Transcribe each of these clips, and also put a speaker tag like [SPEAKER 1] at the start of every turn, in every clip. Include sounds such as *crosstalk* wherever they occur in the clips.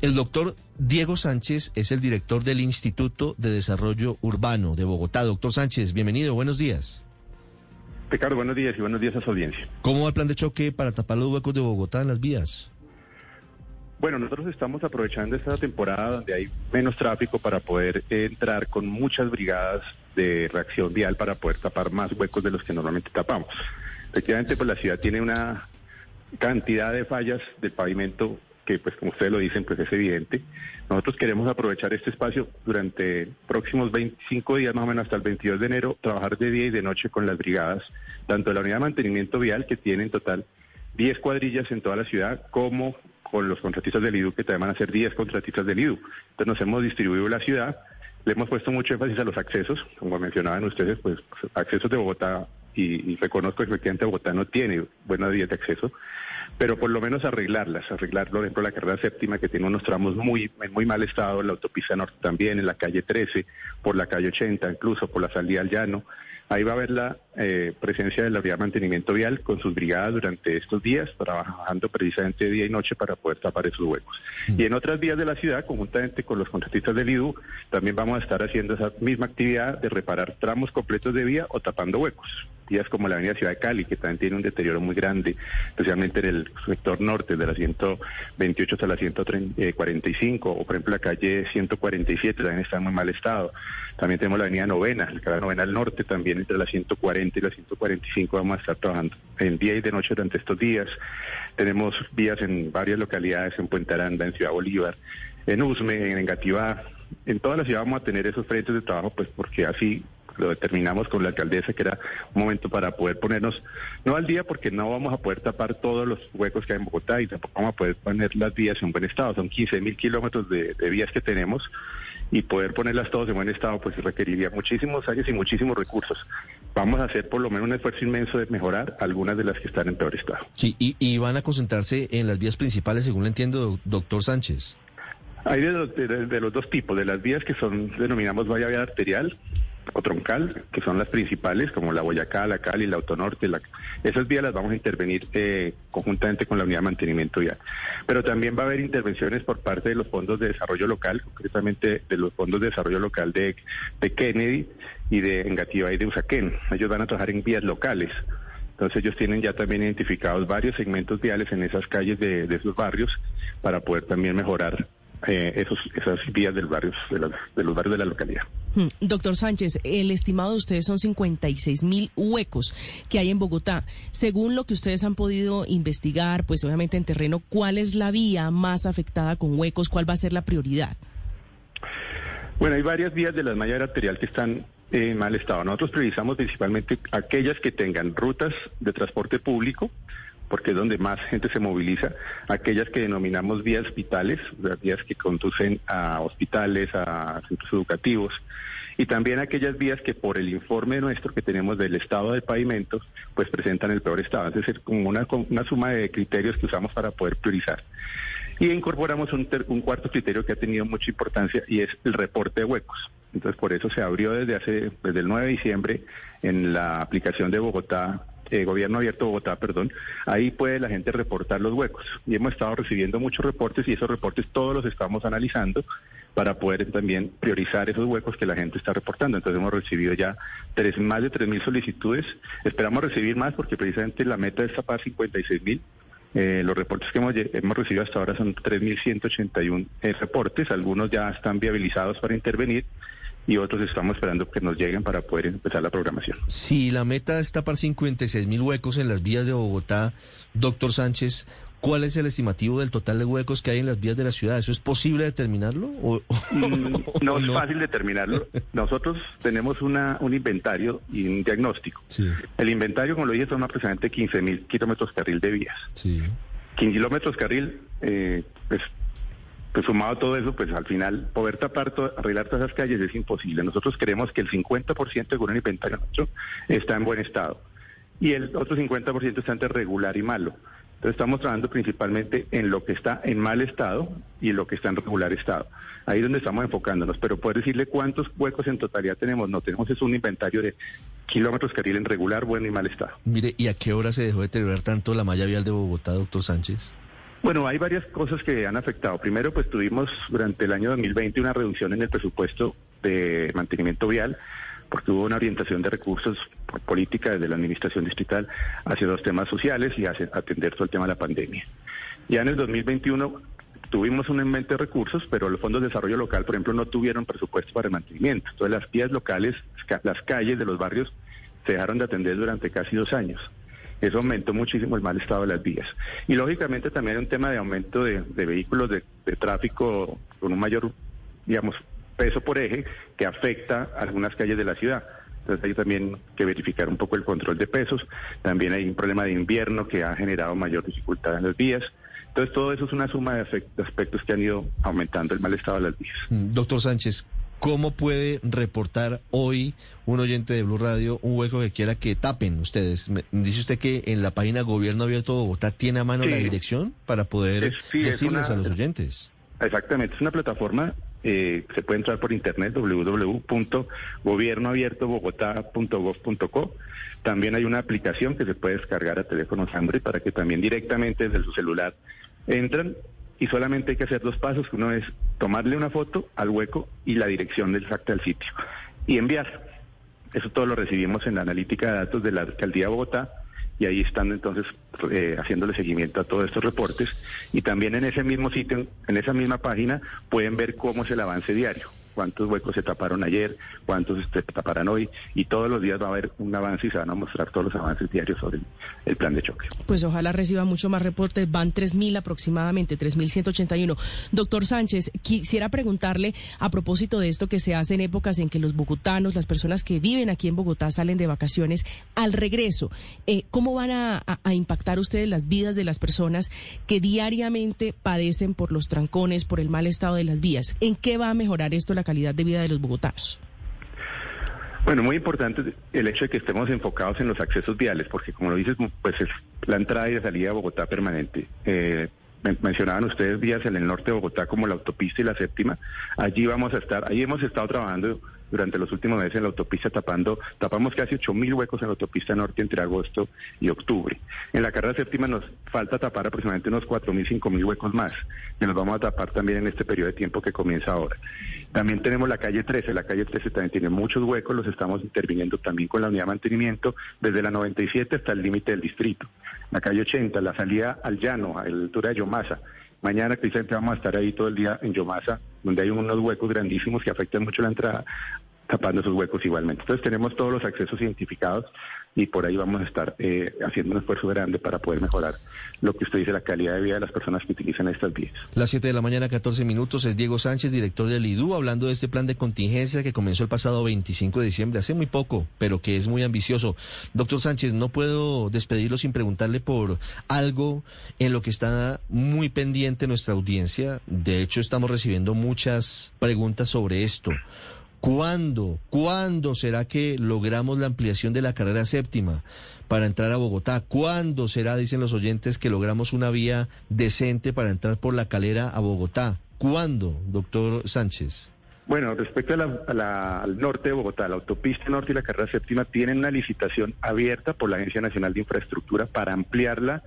[SPEAKER 1] El doctor Diego Sánchez es el director del Instituto de Desarrollo Urbano de Bogotá. Doctor Sánchez, bienvenido. Buenos días.
[SPEAKER 2] Ricardo, buenos días y buenos días a su audiencia.
[SPEAKER 1] ¿Cómo va el plan de choque para tapar los huecos de Bogotá en las vías?
[SPEAKER 2] Bueno, nosotros estamos aprovechando esta temporada donde hay menos tráfico para poder entrar con muchas brigadas de reacción vial para poder tapar más huecos de los que normalmente tapamos. Efectivamente, pues la ciudad tiene una cantidad de fallas del pavimento que, pues como ustedes lo dicen, pues es evidente. Nosotros queremos aprovechar este espacio durante próximos 25 días, más o menos hasta el 22 de enero, trabajar de día y de noche con las brigadas, tanto de la unidad de mantenimiento vial, que tiene en total 10 cuadrillas en toda la ciudad, como con los contratistas del IDU, que también van a ser 10 contratistas del IDU. Entonces nos hemos distribuido la ciudad, le hemos puesto mucho énfasis a los accesos, como mencionaban ustedes, pues accesos de Bogotá, y, y reconozco que efectivamente Bogotá no tiene buenas vías de acceso, pero por lo menos arreglarlas, arreglar, por ejemplo, la carrera séptima, que tiene unos tramos muy, en muy mal estado, la autopista norte también, en la calle 13, por la calle 80, incluso por la salida al llano. Ahí va a haber la eh, presencia de la Unidad de Mantenimiento Vial con sus brigadas durante estos días, trabajando precisamente día y noche para poder tapar esos huecos. Y en otras vías de la ciudad, conjuntamente con los contratistas del IDU, también vamos a estar haciendo esa misma actividad de reparar tramos completos de vía o tapando huecos. Vías como la Avenida Ciudad de Cali, que también tiene un deterioro muy grande, especialmente en el sector norte, de la 128 hasta la 145, o por ejemplo la calle 147, también está en muy mal estado. También tenemos la Avenida Novena, la Novena al norte, también entre la 140 y la 145 vamos a estar trabajando en día y de noche durante estos días. Tenemos vías en varias localidades, en Puente Aranda, en Ciudad Bolívar, en Usme, en Engativá. En toda la ciudad vamos a tener esos frentes de trabajo, pues porque así lo determinamos con la alcaldesa que era un momento para poder ponernos, no al día porque no vamos a poder tapar todos los huecos que hay en Bogotá y tampoco vamos a poder poner las vías en buen estado. Son 15 mil kilómetros de, de vías que tenemos y poder ponerlas todas en buen estado pues requeriría muchísimos años y muchísimos recursos. Vamos a hacer por lo menos un esfuerzo inmenso de mejorar algunas de las que están en peor estado.
[SPEAKER 1] Sí, y, y van a concentrarse en las vías principales, según le entiendo, doctor Sánchez.
[SPEAKER 2] Hay de, los- de- de los dos tipos, de las vías que son, denominamos vía vía arterial o troncal, que son las principales, como la Boyacá, la Cali, la Autonorte, esas vías las vamos a intervenir eh, conjuntamente con la unidad de mantenimiento vial. Pero también va a haber intervenciones por parte de los fondos de desarrollo local, concretamente de los fondos de desarrollo local de, de Kennedy y de Engativá y de Usaquén. Ellos van a trabajar en vías locales. Entonces ellos tienen ya también identificados varios segmentos viales en esas calles de, de esos barrios para poder también mejorar eh, esos, esas vías del barrios, de, las- de los barrios de la localidad.
[SPEAKER 3] Hmm, Doctor Sánchez, el estimado de ustedes son 56 mil huecos que hay en Bogotá. Según lo que ustedes han podido investigar, pues obviamente en terreno, ¿cuál es la vía más afectada con huecos? ¿Cuál va a ser la prioridad?
[SPEAKER 2] Bueno, hay varias vías de la malla arterial que están en mal estado. Nosotros priorizamos principalmente aquellas que tengan rutas de transporte público, porque es donde más gente se moviliza, aquellas que denominamos vías o sea, vías que conducen a hospitales, a centros educativos, y también aquellas vías que por el informe nuestro que tenemos del estado de pavimentos, pues presentan el peor estado. Es decir, como una, una suma de criterios que usamos para poder priorizar. Y incorporamos un, un cuarto criterio que ha tenido mucha importancia y es el reporte de huecos. Entonces, por eso se abrió desde hace, desde el 9 de diciembre en la aplicación de Bogotá, eh, Gobierno Abierto Bogotá, perdón. Ahí puede la gente reportar los huecos. Y hemos estado recibiendo muchos reportes y esos reportes todos los estamos analizando para poder también priorizar esos huecos que la gente está reportando. Entonces hemos recibido ya tres, más de 3.000 solicitudes. Esperamos recibir más porque precisamente la meta es tapar 56.000. Eh, los reportes que hemos, hemos recibido hasta ahora son 3.181 eh, reportes. Algunos ya están viabilizados para intervenir y otros estamos esperando que nos lleguen para poder empezar la programación.
[SPEAKER 1] Si la meta es tapar 56 mil huecos en las vías de Bogotá, doctor Sánchez, ¿cuál es el estimativo del total de huecos que hay en las vías de la ciudad? ¿Eso es posible determinarlo? ¿O,
[SPEAKER 2] Mm, *laughs* No es fácil determinarlo. Nosotros tenemos una, un inventario y un diagnóstico.
[SPEAKER 1] Sí,
[SPEAKER 2] El inventario, como lo dije, son aproximadamente 15 mil kilómetros carril de vías.
[SPEAKER 1] sí.
[SPEAKER 2] 15 kilómetros carril, eh, pues pues sumado a todo eso, pues al final poder tapar, arreglar todas esas calles es imposible. Nosotros creemos que el 50% según el inventario nuestro está en buen estado y el otro 50% está entre regular y malo. Entonces estamos trabajando principalmente en lo que está en mal estado y en lo que está en regular estado. Ahí es donde estamos enfocándonos, pero poder decirle cuántos huecos en totalidad tenemos, no tenemos es un inventario de kilómetros carril en regular, bueno y mal estado.
[SPEAKER 1] Mire, ¿y a qué hora se dejó de deteriorar tanto la malla vial de Bogotá, doctor Sánchez?
[SPEAKER 2] Bueno, hay varias cosas que han afectado. Primero, pues tuvimos durante el año 2020 una reducción en el presupuesto de mantenimiento vial, porque hubo una orientación de recursos por política desde la administración distrital hacia los temas sociales y hacia atender todo el tema de la pandemia. Ya en el 2021 tuvimos un aumento de recursos, pero los fondos de desarrollo local, por ejemplo, no tuvieron presupuesto para el mantenimiento. Entonces, las vías locales, ca- las calles de los barrios, se dejaron de atender durante casi dos años. Eso aumentó muchísimo el mal estado de las vías. Y lógicamente también hay un tema de aumento de, de vehículos de, de tráfico con un mayor, digamos, peso por eje que afecta a algunas calles de la ciudad. Entonces hay también que verificar un poco el control de pesos. También hay un problema de invierno que ha generado mayor dificultad en las vías. Entonces todo eso es una suma de, aspectos que han ido aumentando el mal estado de las vías.
[SPEAKER 1] Mm, Doctor Sánchez, ¿cómo puede reportar hoy un oyente de Blue Radio un hueco que quiera que tapen ustedes? Dice usted que en la página Gobierno Abierto Bogotá tiene a mano
[SPEAKER 2] Sí.
[SPEAKER 1] la dirección para poder
[SPEAKER 2] Es- sí, es
[SPEAKER 1] decirles
[SPEAKER 2] una-
[SPEAKER 1] a los oyentes.
[SPEAKER 2] Exactamente, es una plataforma, eh, se puede entrar por internet www.gobiernoabiertobogotá.gov.co. También hay una aplicación que se puede descargar a teléfonos Android para que también directamente desde su celular entran y solamente hay que hacer dos pasos, uno es tomarle una foto al hueco y la dirección del exacta del sitio. Y enviar. Eso todo lo recibimos en la analítica de datos de la Alcaldía de Bogotá y ahí están entonces eh, haciéndole seguimiento a todos estos reportes. Y también en ese mismo sitio, en esa misma página, pueden ver cómo es el avance diario, cuántos huecos se taparon ayer, cuántos se taparán hoy y todos los días va a haber un avance y se van a mostrar todos los avances diarios sobre el, plan de choque.
[SPEAKER 3] Pues ojalá reciba mucho más reportes, van 3.000 aproximadamente, 3.181. Doctor Sánchez, quisiera preguntarle a propósito de esto que se hace en épocas en que los bogotanos, las personas que viven aquí en Bogotá salen de vacaciones, al regreso, eh, ¿cómo van a, a- a impactar ustedes las vidas de las personas que diariamente padecen por los trancones, por el mal estado de las vías? ¿En qué va a mejorar esto la calidad de vida de los bogotanos?
[SPEAKER 2] Bueno, muy importante el hecho de que estemos enfocados en los accesos viales, porque como lo dices, pues es la entrada y la salida a Bogotá permanente. Eh, men- mencionaban ustedes vías en el norte de Bogotá como la autopista y la séptima. Allí vamos a estar, ahí hemos estado trabajando durante los últimos meses en la autopista tapando, tapamos casi 8 mil huecos en la autopista norte entre agosto y octubre. En la carrera séptima nos falta tapar aproximadamente unos 4 mil, 5 mil huecos más, que nos vamos a tapar también en este periodo de tiempo que comienza ahora. También tenemos la calle 13, la calle 13 también tiene muchos huecos, los estamos interviniendo también con la unidad de mantenimiento desde la 97 hasta el límite del distrito. La calle 80, la salida al llano, a la altura de Yomasa. Mañana precisamente vamos a estar ahí todo el día en Yomasa, donde hay unos huecos grandísimos que afectan mucho la entrada, tapando esos huecos igualmente. Entonces tenemos todos los accesos identificados y por ahí vamos a estar eh, haciendo un esfuerzo grande para poder mejorar lo que usted dice, la calidad de vida de las personas que utilizan estas vías.
[SPEAKER 1] Las 7 de la mañana, 14 minutos, es Diego Sánchez, director del IDU, hablando de este plan de contingencia que comenzó el pasado 25 de diciembre, hace muy poco, pero que es muy ambicioso. Doctor Sánchez, no puedo despedirlo sin preguntarle por algo en lo que está muy pendiente nuestra audiencia. De hecho, estamos recibiendo muchas preguntas sobre esto. ¿Cuándo, cuándo será que logramos la ampliación de la carrera séptima para entrar a Bogotá? ¿Cuándo será, dicen los oyentes, que logramos una vía decente para entrar por la calera a Bogotá? ¿Cuándo, doctor Sánchez?
[SPEAKER 2] Bueno, respecto al norte de Bogotá, la autopista norte y la carrera séptima tienen una licitación abierta por la Agencia Nacional de Infraestructura para ampliarla,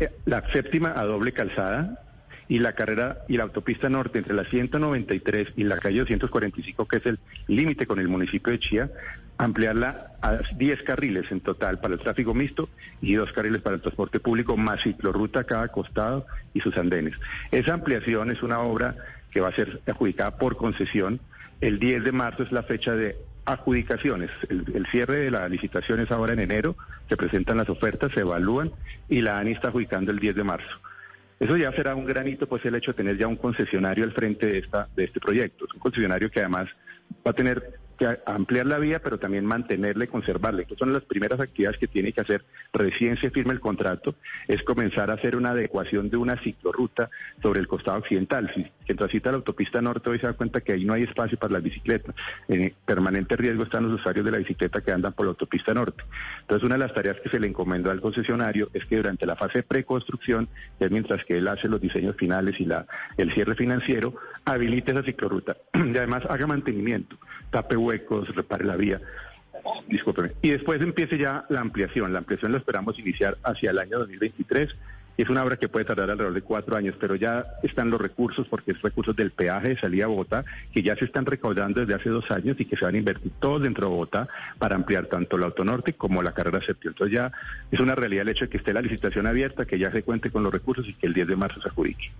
[SPEAKER 2] eh, la séptima a doble calzada y la carrera y la autopista norte entre la 193 y la calle 245, que es el límite con el municipio de Chía, ampliarla a 10 carriles en total para el tráfico mixto y dos carriles para el transporte público, más ciclorruta a cada costado y sus andenes. Esa ampliación es una obra que va a ser adjudicada por concesión. El 10 de marzo es la fecha de adjudicaciones. El, el cierre de la licitación es ahora en enero, se presentan las ofertas, se evalúan y la ANI está adjudicando el 10 de marzo. Eso ya será un granito, pues el hecho de tener ya un concesionario al frente de esta de este proyecto. Es un concesionario que además va a tener que ampliar la vía, pero también mantenerla y conservarla. Estas son las primeras actividades que tiene que hacer recién se firme el contrato, es comenzar a hacer una adecuación de una ciclorruta sobre el costado occidental. Si quien transita la autopista norte hoy se da cuenta que ahí no hay espacio para las bicicletas. En permanente riesgo están los usuarios de la bicicleta que andan por la autopista norte. Entonces, una de las tareas que se le encomendó al concesionario es que durante la fase de preconstrucción, es mientras que él hace los diseños finales y la, el cierre financiero, habilite esa ciclorruta *clears throat* y además haga mantenimiento, tape huecos, repare la vía. Discúlpeme. Y después empiece ya la ampliación. La ampliación la esperamos iniciar hacia el año 2023 es una obra que puede tardar alrededor de cuatro años, pero ya están los recursos, porque es recursos del peaje de salida a Bogotá, que ya se están recaudando desde hace dos años y que se van a invertir todos dentro de Bogotá para ampliar tanto el autonorte como la carrera septiembre. Entonces ya es una realidad el hecho de que esté la licitación abierta, que ya se cuente con los recursos y que el 10 de marzo se adjudique.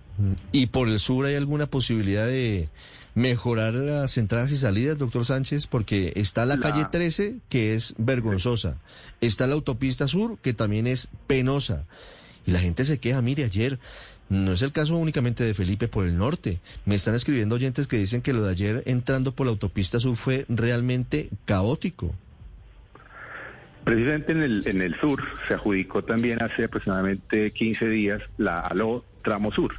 [SPEAKER 1] ¿Y por el sur hay alguna posibilidad de mejorar las entradas y salidas, doctor Sánchez? Porque está la, la... calle 13, que es vergonzosa. Está la autopista sur, que también es penosa. Y la gente se queja, mire, ayer no es el caso únicamente de Felipe por el norte. Me están escribiendo oyentes que dicen que lo de ayer entrando por la autopista sur fue realmente caótico.
[SPEAKER 2] Precisamente en el, en el sur se adjudicó también hace aproximadamente 15 días la ALO Tramo Sur,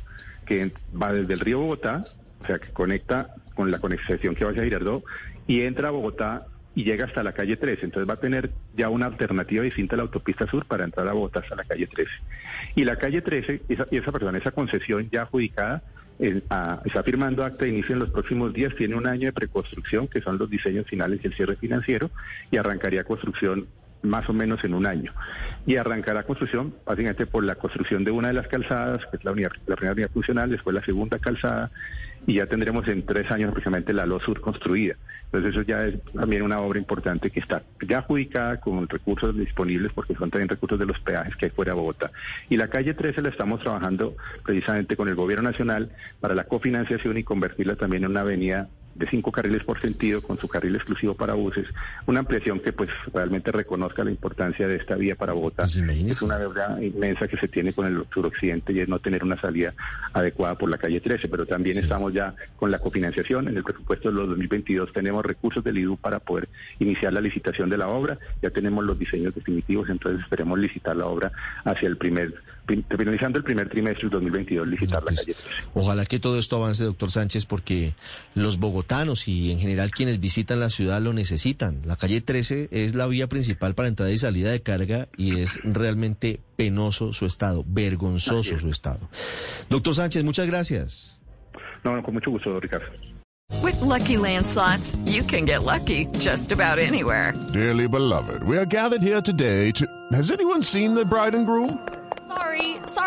[SPEAKER 2] que va desde el río Bogotá, o sea, que conecta con la conexión que va hacia Girardot, y entra a Bogotá y llega hasta la calle 13. Entonces va a tener ya una alternativa distinta a la autopista sur para entrar a Bogotá hasta la calle 13. Y la calle 13, esa, esa persona, esa concesión ya adjudicada, a, está firmando acta de inicio en los próximos días, tiene un año de preconstrucción, que son los diseños finales y el cierre financiero, y arrancaría construcción más o menos en un año. Y arrancará construcción básicamente por la construcción de una de las calzadas, que es la, unidad, la primera unidad funcional, después la segunda calzada, y ya tendremos en tres años aproximadamente la LO Sur construida. Entonces eso ya es también una obra importante que está ya adjudicada con recursos disponibles porque son también recursos de los peajes que hay fuera de Bogotá. Y la calle 13 la estamos trabajando precisamente con el gobierno nacional para la cofinanciación y convertirla también en una avenida de cinco carriles por sentido con su carril exclusivo para buses, una ampliación que pues realmente reconozca la importancia de esta vía para Bogotá. Pues es una deuda inmensa que se tiene con el suroccidente y es no tener una salida adecuada por la calle 13, pero también sí. estamos ya con la cofinanciación. En el presupuesto de los 2022 tenemos recursos del IDU para poder iniciar la licitación de la obra, ya tenemos los diseños definitivos, entonces esperemos licitar la obra hacia el primer finalizando el primer trimestre del 2022, licitar pues, la calle 13.
[SPEAKER 1] Ojalá que todo esto avance, doctor Sánchez, porque los bogotanos y en general quienes visitan la ciudad lo necesitan. La calle 13 es la vía principal para entrada y salida de carga y es realmente penoso su estado, vergonzoso su estado. Doctor Sánchez, muchas gracias.
[SPEAKER 2] No, con mucho gusto, Ricardo.
[SPEAKER 4] With lucky landslots, you can get lucky just about anywhere.
[SPEAKER 5] Dearly beloved, we are gathered here today to. Has anyone seen the bride and groom?